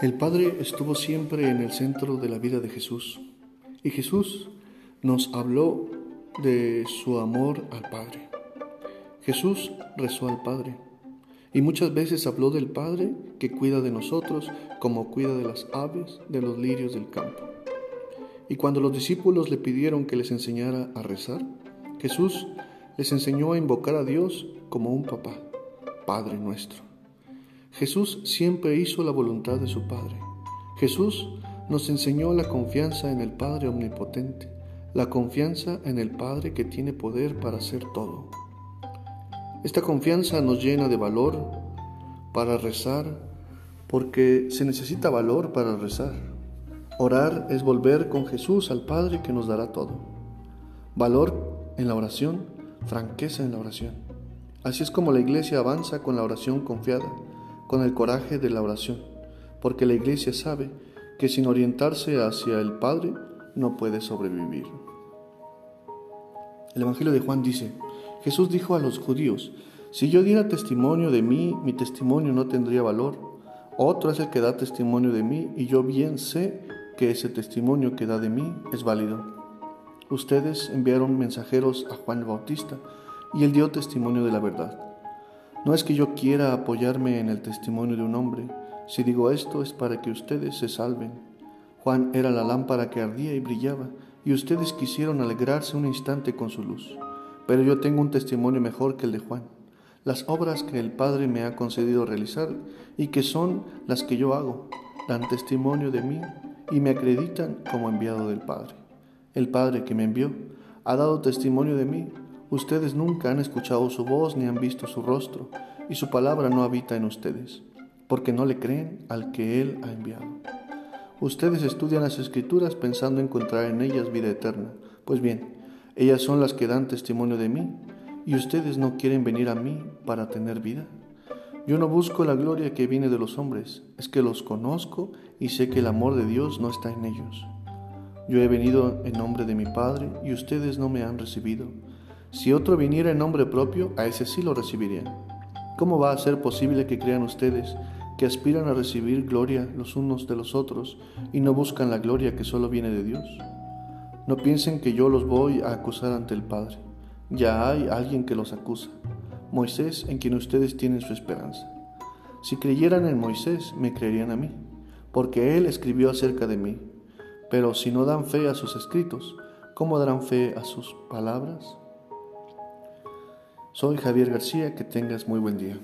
El Padre estuvo siempre en el centro de la vida de Jesús y Jesús nos habló de su amor al Padre. Jesús rezó al Padre y muchas veces habló del Padre que cuida de nosotros como cuida de las aves, de los lirios del campo. Y cuando los discípulos le pidieron que les enseñara a rezar, Jesús les enseñó a invocar a Dios como un papá, Padre nuestro. Jesús siempre hizo la voluntad de su Padre. Jesús nos enseñó la confianza en el Padre Omnipotente, la confianza en el Padre que tiene poder para hacer todo. Esta confianza nos llena de valor para rezar, porque se necesita valor para rezar. Orar es volver con Jesús al Padre que nos dará todo. Valor en la oración, franqueza en la oración. Así es como la iglesia avanza con la oración confiada con el coraje de la oración, porque la iglesia sabe que sin orientarse hacia el Padre no puede sobrevivir. El Evangelio de Juan dice, Jesús dijo a los judíos, si yo diera testimonio de mí, mi testimonio no tendría valor. Otro es el que da testimonio de mí y yo bien sé que ese testimonio que da de mí es válido. Ustedes enviaron mensajeros a Juan el Bautista y él dio testimonio de la verdad. No es que yo quiera apoyarme en el testimonio de un hombre. Si digo esto es para que ustedes se salven. Juan era la lámpara que ardía y brillaba, y ustedes quisieron alegrarse un instante con su luz. Pero yo tengo un testimonio mejor que el de Juan. Las obras que el Padre me ha concedido realizar y que son las que yo hago, dan testimonio de mí y me acreditan como enviado del Padre. El Padre que me envió ha dado testimonio de mí Ustedes nunca han escuchado su voz ni han visto su rostro, y su palabra no habita en ustedes, porque no le creen al que Él ha enviado. Ustedes estudian las escrituras pensando encontrar en ellas vida eterna. Pues bien, ellas son las que dan testimonio de mí, y ustedes no quieren venir a mí para tener vida. Yo no busco la gloria que viene de los hombres, es que los conozco y sé que el amor de Dios no está en ellos. Yo he venido en nombre de mi Padre y ustedes no me han recibido. Si otro viniera en nombre propio, a ese sí lo recibirían. ¿Cómo va a ser posible que crean ustedes que aspiran a recibir gloria los unos de los otros y no buscan la gloria que solo viene de Dios? No piensen que yo los voy a acusar ante el Padre. Ya hay alguien que los acusa, Moisés en quien ustedes tienen su esperanza. Si creyeran en Moisés, me creerían a mí, porque él escribió acerca de mí. Pero si no dan fe a sus escritos, ¿cómo darán fe a sus palabras? Soy Javier García, que tengas muy buen día.